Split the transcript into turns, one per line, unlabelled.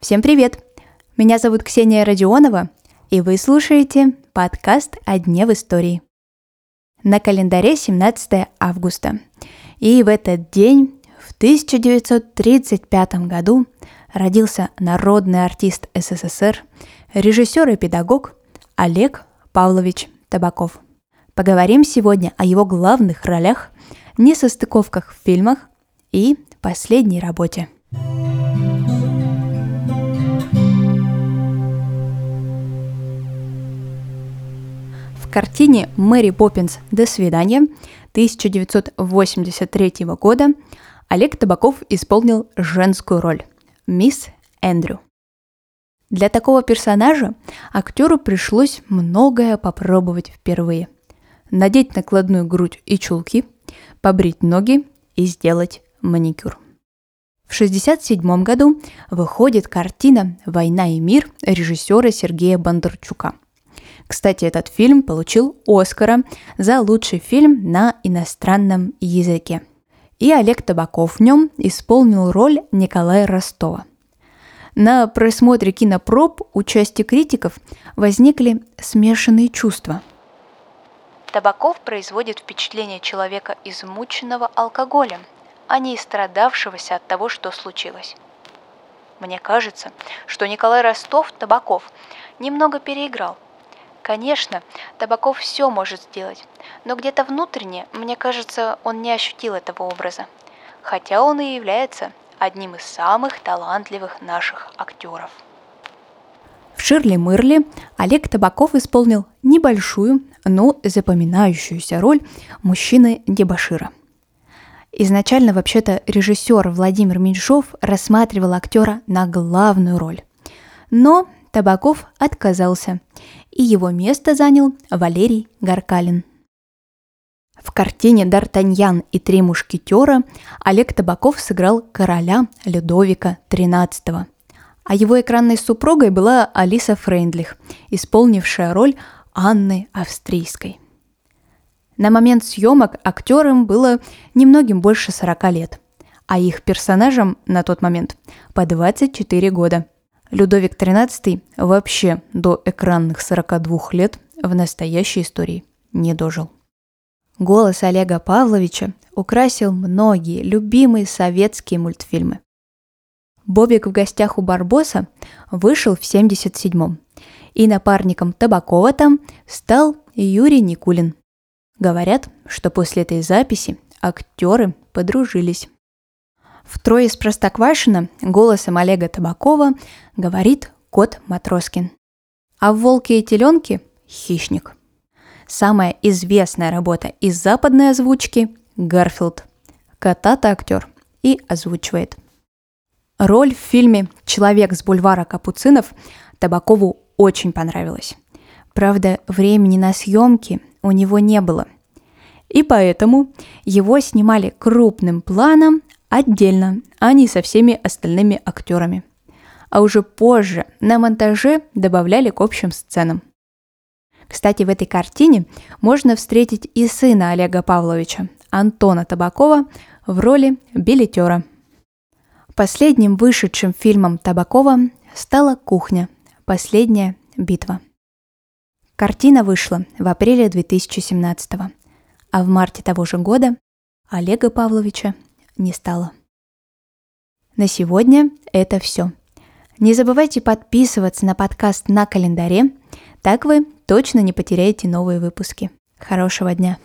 Всем привет! Меня зовут Ксения Родионова, и вы слушаете подкаст «О дне в истории». На календаре 17 августа. И в этот день, в 1935 году, родился народный артист СССР, режиссер и педагог Олег Павлович Табаков. Поговорим сегодня о его главных ролях, несостыковках в фильмах и последней работе. В картине «Мэри Поппинс. До свидания» 1983 года Олег Табаков исполнил женскую роль – мисс Эндрю. Для такого персонажа актеру пришлось многое попробовать впервые. Надеть накладную грудь и чулки, побрить ноги и сделать маникюр. В 1967 году выходит картина «Война и мир» режиссера Сергея Бондарчука. Кстати, этот фильм получил Оскара за лучший фильм на иностранном языке. И Олег Табаков в нем исполнил роль Николая Ростова. На просмотре кинопроб у части критиков возникли смешанные чувства. Табаков производит впечатление человека, измученного алкоголем – а не страдавшегося от того, что случилось. Мне кажется, что Николай Ростов-Табаков немного переиграл. Конечно, Табаков все может сделать, но где-то внутренне, мне кажется, он не ощутил этого образа, хотя он и является одним из самых талантливых наших актеров. В «Ширли Мырли» Олег Табаков исполнил небольшую, но запоминающуюся роль мужчины-дебашира – Изначально вообще-то режиссер Владимир Меньшов рассматривал актера на главную роль. Но Табаков отказался, и его место занял Валерий Гаркалин. В картине «Д'Артаньян и три мушкетера» Олег Табаков сыграл короля Людовика XIII. А его экранной супругой была Алиса Фрейндлих, исполнившая роль Анны Австрийской. На момент съемок актерам было немногим больше 40 лет, а их персонажам на тот момент по 24 года. Людовик XIII вообще до экранных 42 лет в настоящей истории не дожил. Голос Олега Павловича украсил многие любимые советские мультфильмы. «Бобик в гостях у Барбоса» вышел в 77-м, и напарником Табакова там стал Юрий Никулин – Говорят, что после этой записи актеры подружились. В «Трое из Простоквашино» голосом Олега Табакова говорит кот Матроскин. А в «Волке и теленке» – хищник. Самая известная работа из западной озвучки – Гарфилд. Кота-то актер и озвучивает. Роль в фильме «Человек с бульвара Капуцинов» Табакову очень понравилась. Правда, времени на съемки у него не было. И поэтому его снимали крупным планом отдельно, а не со всеми остальными актерами. А уже позже на монтаже добавляли к общим сценам. Кстати, в этой картине можно встретить и сына Олега Павловича, Антона Табакова, в роли билетера. Последним вышедшим фильмом Табакова стала «Кухня. Последняя битва». Картина вышла в апреле 2017 а в марте того же года Олега Павловича не стало. На сегодня это все. Не забывайте подписываться на подкаст на календаре, так вы точно не потеряете новые выпуски. Хорошего дня!